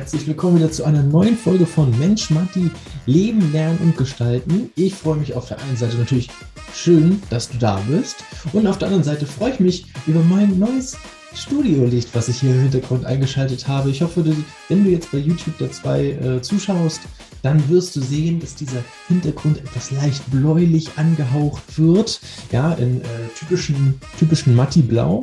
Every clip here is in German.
herzlich willkommen wieder zu einer neuen Folge von Mensch, Matti, Leben, Lernen und Gestalten. Ich freue mich auf der einen Seite natürlich schön, dass du da bist und auf der anderen Seite freue ich mich über mein neues Studiolicht, was ich hier im Hintergrund eingeschaltet habe. Ich hoffe, wenn du jetzt bei YouTube dabei äh, zuschaust, dann wirst du sehen, dass dieser Hintergrund etwas leicht bläulich angehaucht wird, ja, in äh, typischen, typischen Matti-Blau.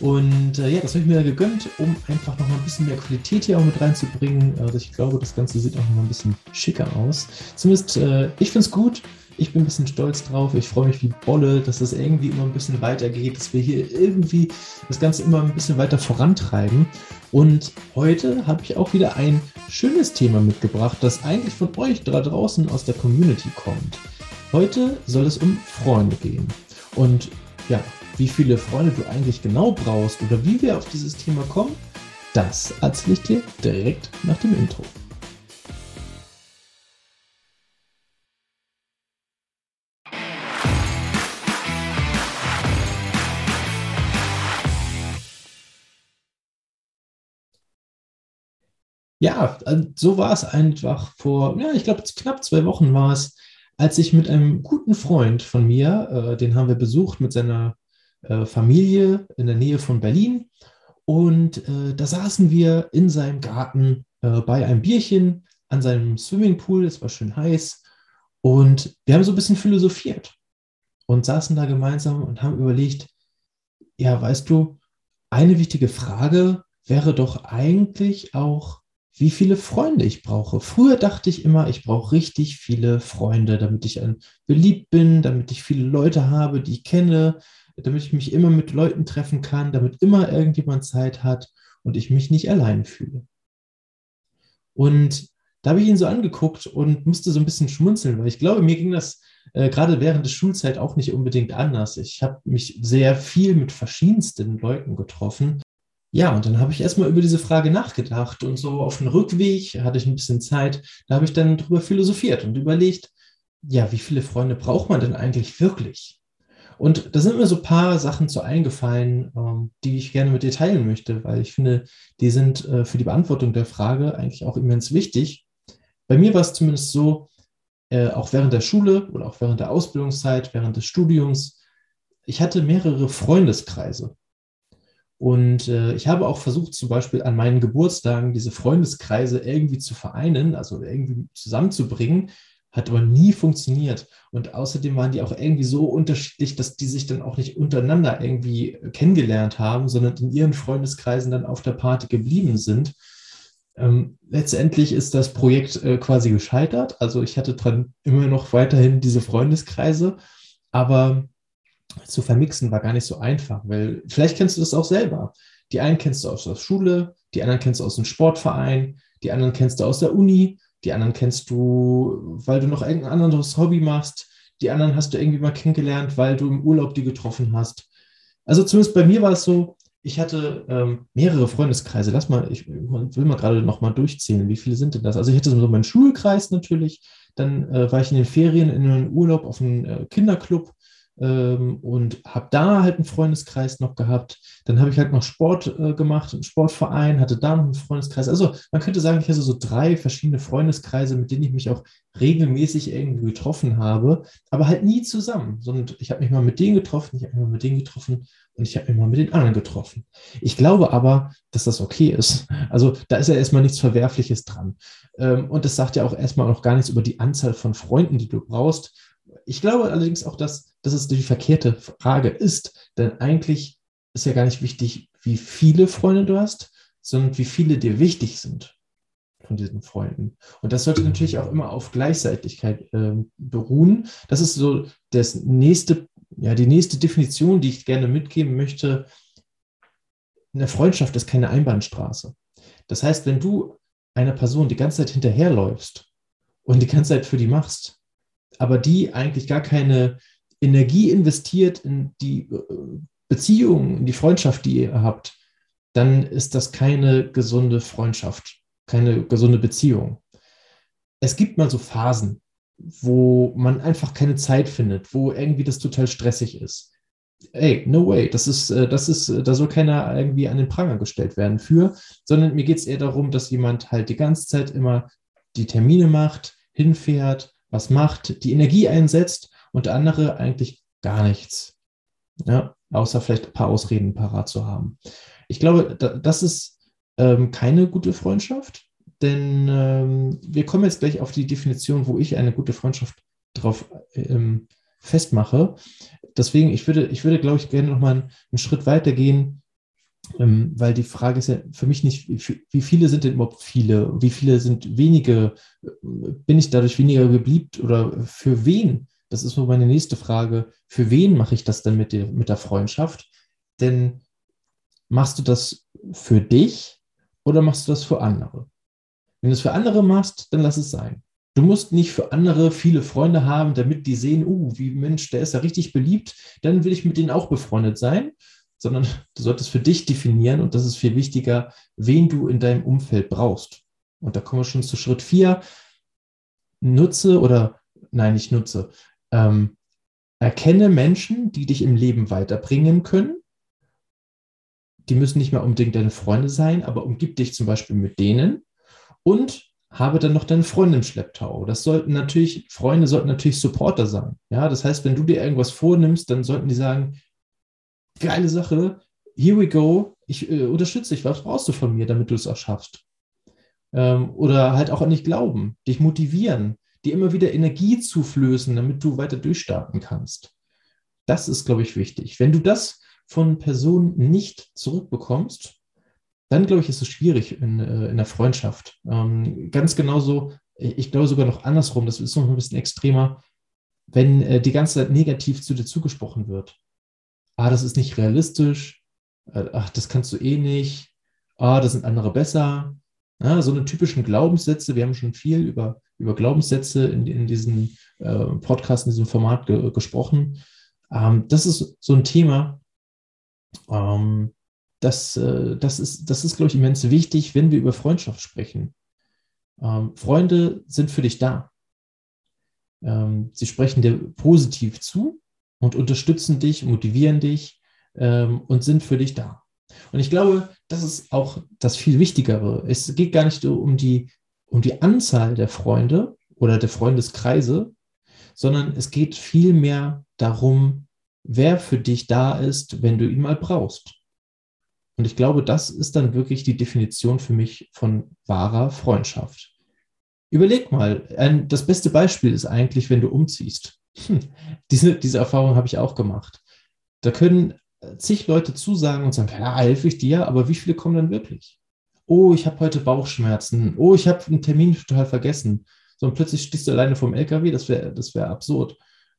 Und äh, ja, das habe ich mir gegönnt, um einfach noch mal ein bisschen mehr Qualität hier auch mit reinzubringen. Also ich glaube, das Ganze sieht auch noch mal ein bisschen schicker aus. Zumindest, äh, ich finde es gut. Ich bin ein bisschen stolz drauf. Ich freue mich wie Bolle, dass es irgendwie immer ein bisschen weitergeht, dass wir hier irgendwie das Ganze immer ein bisschen weiter vorantreiben. Und heute habe ich auch wieder ein schönes Thema mitgebracht, das eigentlich von euch da draußen aus der Community kommt. Heute soll es um Freunde gehen. Und ja, wie viele Freunde du eigentlich genau brauchst oder wie wir auf dieses Thema kommen, das erzähle ich dir direkt nach dem Intro. Ja, äh, so war es einfach vor, ja, ich glaube, knapp zwei Wochen war es, als ich mit einem guten Freund von mir, äh, den haben wir besucht mit seiner äh, Familie in der Nähe von Berlin. Und äh, da saßen wir in seinem Garten äh, bei einem Bierchen an seinem Swimmingpool. Es war schön heiß. Und wir haben so ein bisschen philosophiert und saßen da gemeinsam und haben überlegt, ja, weißt du, eine wichtige Frage wäre doch eigentlich auch, wie viele Freunde ich brauche. Früher dachte ich immer, ich brauche richtig viele Freunde, damit ich beliebt bin, damit ich viele Leute habe, die ich kenne, damit ich mich immer mit Leuten treffen kann, damit immer irgendjemand Zeit hat und ich mich nicht allein fühle. Und da habe ich ihn so angeguckt und musste so ein bisschen schmunzeln, weil ich glaube, mir ging das äh, gerade während der Schulzeit auch nicht unbedingt anders. Ich habe mich sehr viel mit verschiedensten Leuten getroffen. Ja, und dann habe ich erstmal über diese Frage nachgedacht und so auf dem Rückweg hatte ich ein bisschen Zeit, da habe ich dann drüber philosophiert und überlegt, ja, wie viele Freunde braucht man denn eigentlich wirklich? Und da sind mir so ein paar Sachen zu eingefallen, ähm, die ich gerne mit dir teilen möchte, weil ich finde, die sind äh, für die Beantwortung der Frage eigentlich auch immens wichtig. Bei mir war es zumindest so, äh, auch während der Schule oder auch während der Ausbildungszeit, während des Studiums, ich hatte mehrere Freundeskreise. Und äh, ich habe auch versucht, zum Beispiel an meinen Geburtstagen diese Freundeskreise irgendwie zu vereinen, also irgendwie zusammenzubringen, hat aber nie funktioniert. Und außerdem waren die auch irgendwie so unterschiedlich, dass die sich dann auch nicht untereinander irgendwie kennengelernt haben, sondern in ihren Freundeskreisen dann auf der Party geblieben sind. Ähm, letztendlich ist das Projekt äh, quasi gescheitert. Also ich hatte dran immer noch weiterhin diese Freundeskreise, aber zu vermixen war gar nicht so einfach, weil vielleicht kennst du das auch selber. Die einen kennst du aus der Schule, die anderen kennst du aus dem Sportverein, die anderen kennst du aus der Uni die anderen kennst du, weil du noch irgendein anderes Hobby machst, die anderen hast du irgendwie mal kennengelernt, weil du im Urlaub die getroffen hast. Also zumindest bei mir war es so, ich hatte ähm, mehrere Freundeskreise. Lass mal, ich will mal gerade noch mal durchzählen. Wie viele sind denn das? Also ich hatte so meinen Schulkreis natürlich. Dann äh, war ich in den Ferien in einem Urlaub auf einem äh, Kinderclub ähm, und habe da halt einen Freundeskreis noch gehabt. Dann habe ich halt noch Sport äh, gemacht, einen Sportverein, hatte da noch einen Freundeskreis. Also man könnte sagen, ich hatte so drei verschiedene Freundeskreise, mit denen ich mich auch regelmäßig irgendwie getroffen habe, aber halt nie zusammen, sondern ich habe mich mal mit denen getroffen, ich habe mich mal mit denen getroffen und ich habe mich mal mit den anderen getroffen. Ich glaube aber, dass das okay ist. Also da ist ja erstmal nichts Verwerfliches dran. Ähm, und das sagt ja auch erstmal noch gar nichts über die Anzahl von Freunden, die du brauchst. Ich glaube allerdings auch, dass dass es die verkehrte Frage ist. Denn eigentlich ist ja gar nicht wichtig, wie viele Freunde du hast, sondern wie viele dir wichtig sind von diesen Freunden. Und das sollte natürlich auch immer auf Gleichzeitigkeit äh, beruhen. Das ist so das nächste, ja, die nächste Definition, die ich gerne mitgeben möchte. Eine Freundschaft ist keine Einbahnstraße. Das heißt, wenn du einer Person die ganze Zeit hinterherläufst und die ganze Zeit für die machst, aber die eigentlich gar keine Energie investiert in die äh, Beziehung, in die Freundschaft, die ihr habt, dann ist das keine gesunde Freundschaft, keine gesunde Beziehung. Es gibt mal so Phasen, wo man einfach keine Zeit findet, wo irgendwie das total stressig ist. ey, no way, das ist, äh, das ist, da soll keiner irgendwie an den Pranger gestellt werden für, sondern mir geht es eher darum, dass jemand halt die ganze Zeit immer die Termine macht, hinfährt, was macht, die Energie einsetzt und der andere eigentlich gar nichts. Ja, außer vielleicht ein paar Ausreden parat zu haben. Ich glaube, das ist ähm, keine gute Freundschaft, denn ähm, wir kommen jetzt gleich auf die Definition, wo ich eine gute Freundschaft drauf ähm, festmache. Deswegen, ich würde, ich würde, glaube ich, gerne noch mal einen, einen Schritt weiter gehen, ähm, weil die Frage ist ja für mich nicht, wie viele sind denn überhaupt viele? Wie viele sind wenige? Bin ich dadurch weniger gebliebt oder für wen? Das ist so meine nächste Frage. Für wen mache ich das denn mit der, mit der Freundschaft? Denn machst du das für dich oder machst du das für andere? Wenn du es für andere machst, dann lass es sein. Du musst nicht für andere viele Freunde haben, damit die sehen, uh, wie Mensch, der ist ja richtig beliebt, dann will ich mit denen auch befreundet sein, sondern du solltest für dich definieren und das ist viel wichtiger, wen du in deinem Umfeld brauchst. Und da kommen wir schon zu Schritt vier. Nutze oder, nein, nicht nutze, ähm, erkenne Menschen, die dich im Leben weiterbringen können. Die müssen nicht mehr unbedingt deine Freunde sein, aber umgib dich zum Beispiel mit denen und habe dann noch deine Freunde im Schlepptau. Das sollten natürlich, Freunde sollten natürlich Supporter sein. Ja, das heißt, wenn du dir irgendwas vornimmst, dann sollten die sagen, geile Sache, here we go, ich äh, unterstütze dich, was brauchst du von mir, damit du es auch schaffst? Ähm, oder halt auch an dich glauben, dich motivieren, dir immer wieder Energie zuflößen, damit du weiter durchstarten kannst. Das ist, glaube ich, wichtig. Wenn du das von Personen nicht zurückbekommst, dann glaube ich, ist es schwierig in, äh, in der Freundschaft. Ähm, ganz genauso, ich glaube sogar noch andersrum, das ist noch ein bisschen extremer, wenn äh, die ganze Zeit negativ zu dir zugesprochen wird. Ah, das ist nicht realistisch. Äh, ach, das kannst du eh nicht. Ah, das sind andere besser. Ja, so eine typischen Glaubenssätze. Wir haben schon viel über, über Glaubenssätze in, in diesem äh, Podcast, in diesem Format ge gesprochen. Ähm, das ist so ein Thema, ähm, das, äh, das ist, das ist, glaube ich, immens wichtig, wenn wir über Freundschaft sprechen. Ähm, Freunde sind für dich da. Ähm, sie sprechen dir positiv zu und unterstützen dich, motivieren dich ähm, und sind für dich da. Und ich glaube, das ist auch das viel Wichtigere. Es geht gar nicht um die, um die Anzahl der Freunde oder der Freundeskreise, sondern es geht vielmehr darum, wer für dich da ist, wenn du ihn mal brauchst. Und ich glaube, das ist dann wirklich die Definition für mich von wahrer Freundschaft. Überleg mal, ein, das beste Beispiel ist eigentlich, wenn du umziehst. Hm, diese, diese Erfahrung habe ich auch gemacht. Da können zig Leute zusagen und sagen, ja, helfe ich dir, aber wie viele kommen dann wirklich? Oh, ich habe heute Bauchschmerzen. Oh, ich habe einen Termin total vergessen. So, und plötzlich stehst du alleine vom LKW, das wäre das wär absurd.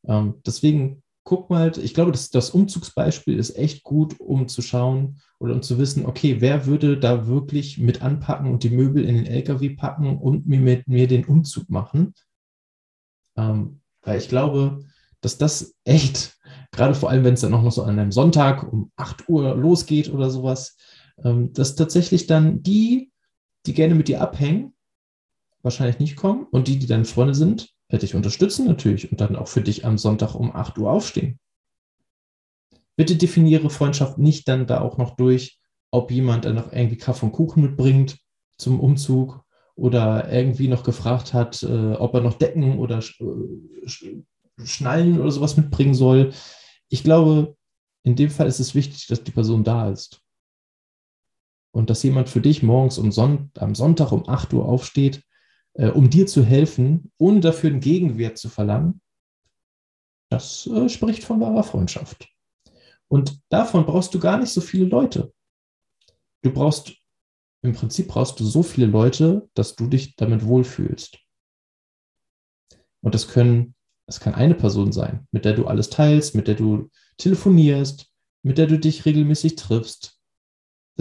Ähm, deswegen guck mal, ich glaube, das, das Umzugsbeispiel ist echt gut, um zu schauen oder um zu wissen, okay, wer würde da wirklich mit anpacken und die Möbel in den LKW packen und mir mit mir den Umzug machen? Ähm, weil ich glaube, dass das echt, gerade vor allem, wenn es dann auch noch so an einem Sonntag um 8 Uhr losgeht oder sowas, ähm, dass tatsächlich dann die, die gerne mit dir abhängen, wahrscheinlich nicht kommen und die, die deine Freunde sind, dich unterstützen natürlich und dann auch für dich am Sonntag um 8 Uhr aufstehen. Bitte definiere Freundschaft nicht dann da auch noch durch, ob jemand dann noch irgendwie Kaffee und Kuchen mitbringt zum Umzug oder irgendwie noch gefragt hat, äh, ob er noch Decken oder äh, Schnallen oder sowas mitbringen soll. Ich glaube, in dem Fall ist es wichtig, dass die Person da ist. Und dass jemand für dich morgens um Son am Sonntag um 8 Uhr aufsteht äh, um dir zu helfen, ohne dafür einen Gegenwert zu verlangen, das äh, spricht von wahrer Freundschaft. Und davon brauchst du gar nicht so viele Leute. Du brauchst, im Prinzip brauchst du so viele Leute, dass du dich damit wohlfühlst. Und das können, das kann eine Person sein, mit der du alles teilst, mit der du telefonierst, mit der du dich regelmäßig triffst,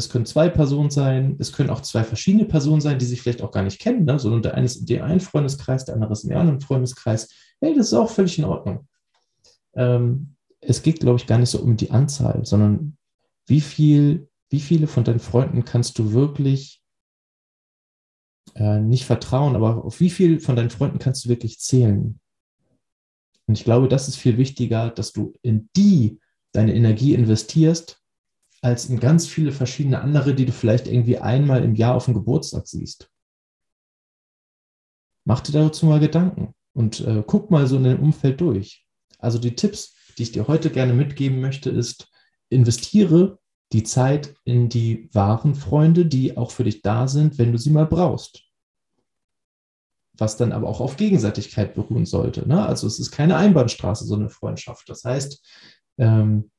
es können zwei Personen sein, es können auch zwei verschiedene Personen sein, die sich vielleicht auch gar nicht kennen, ne? sondern der eine ist in dem einen Freundeskreis, der andere ist in dem anderen Freundeskreis. Hey, das ist auch völlig in Ordnung. Ähm, es geht, glaube ich, gar nicht so um die Anzahl, sondern wie viel, wie viele von deinen Freunden kannst du wirklich äh, nicht vertrauen, aber auf wie viel von deinen Freunden kannst du wirklich zählen? Und ich glaube, das ist viel wichtiger, dass du in die deine Energie investierst, als in ganz viele verschiedene andere, die du vielleicht irgendwie einmal im Jahr auf dem Geburtstag siehst. Mach dir dazu mal Gedanken und äh, guck mal so in deinem Umfeld durch. Also die Tipps, die ich dir heute gerne mitgeben möchte, ist, investiere die Zeit in die wahren Freunde, die auch für dich da sind, wenn du sie mal brauchst. Was dann aber auch auf Gegenseitigkeit beruhen sollte. Ne? Also es ist keine Einbahnstraße, so eine Freundschaft. Das heißt, ähm,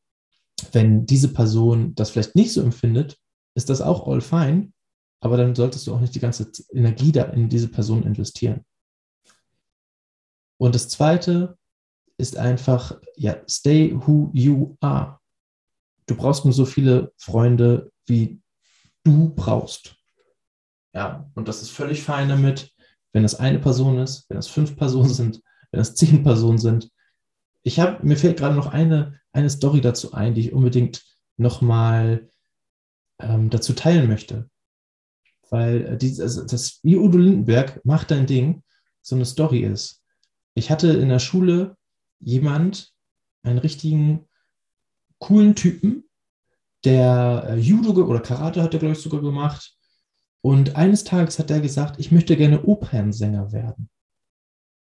wenn diese Person das vielleicht nicht so empfindet, ist das auch all fine, aber dann solltest du auch nicht die ganze Energie da in diese Person investieren. Und das zweite ist einfach, ja, stay who you are. Du brauchst nur so viele Freunde, wie du brauchst. Ja, und das ist völlig fein damit, wenn es eine Person ist, wenn es fünf Personen sind, wenn es zehn Personen sind. Ich habe, mir fällt gerade noch eine, eine Story dazu ein, die ich unbedingt nochmal ähm, dazu teilen möchte. Weil äh, dieses, also das, wie Udo Lindenberg macht dein Ding, so eine Story ist. Ich hatte in der Schule jemand, einen richtigen coolen Typen, der äh, Judo oder Karate hat er, glaube ich, sogar gemacht. Und eines Tages hat er gesagt, ich möchte gerne Opernsänger werden.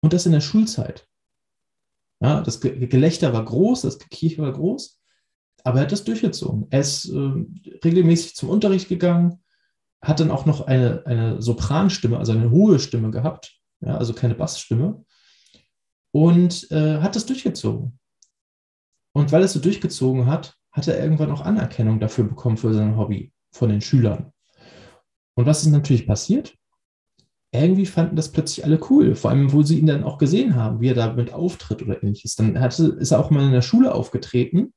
Und das in der Schulzeit. Ja, das Gelächter war groß, das Gekicher war groß, aber er hat das durchgezogen. Er ist äh, regelmäßig zum Unterricht gegangen, hat dann auch noch eine, eine Sopranstimme, also eine hohe Stimme gehabt, ja, also keine Bassstimme und äh, hat das durchgezogen. Und weil er es so durchgezogen hat, hat er irgendwann auch Anerkennung dafür bekommen für sein Hobby von den Schülern. Und was ist natürlich passiert? Irgendwie fanden das plötzlich alle cool, vor allem, wo sie ihn dann auch gesehen haben, wie er damit auftritt oder ähnliches. Dann hatte, ist er auch mal in der Schule aufgetreten,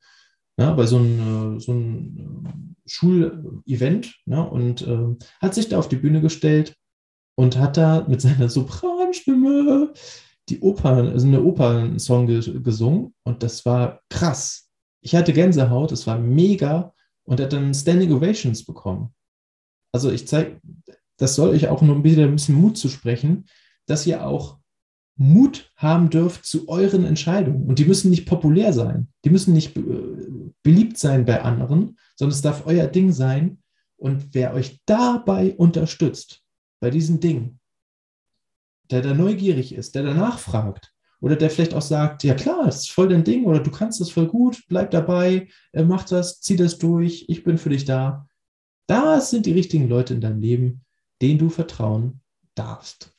ja, bei so einem, äh, so einem äh, Schulevent ja, und äh, hat sich da auf die Bühne gestellt und hat da mit seiner Sopranstimme die Oper, also eine Opernsong gesungen und das war krass. Ich hatte Gänsehaut, es war mega und er hat dann Standing Ovations bekommen. Also ich zeige, das soll euch auch nur wieder ein bisschen Mut zu sprechen, dass ihr auch Mut haben dürft zu euren Entscheidungen. Und die müssen nicht populär sein, die müssen nicht beliebt sein bei anderen, sondern es darf euer Ding sein. Und wer euch dabei unterstützt, bei diesem Ding, der da neugierig ist, der danach fragt oder der vielleicht auch sagt, ja klar, das ist voll dein Ding oder du kannst das voll gut, bleib dabei, äh, mach das, zieh das durch, ich bin für dich da. Das sind die richtigen Leute in deinem Leben, denen du vertrauen darfst.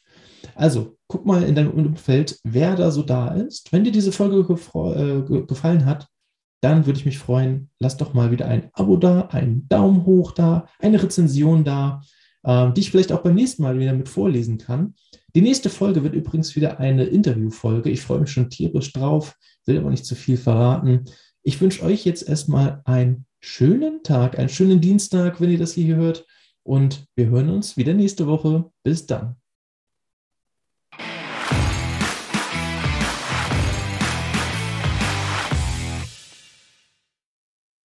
Also, guck mal in deinem Umfeld, wer da so da ist. Wenn dir diese Folge äh, gefallen hat, dann würde ich mich freuen, lass doch mal wieder ein Abo da, einen Daumen hoch da, eine Rezension da, äh, die ich vielleicht auch beim nächsten Mal wieder mit vorlesen kann. Die nächste Folge wird übrigens wieder eine Interviewfolge. Ich freue mich schon tierisch drauf, will aber nicht zu viel verraten. Ich wünsche euch jetzt erstmal einen schönen Tag, einen schönen Dienstag, wenn ihr das hier hört. Und wir hören uns wieder nächste Woche. Bis dann.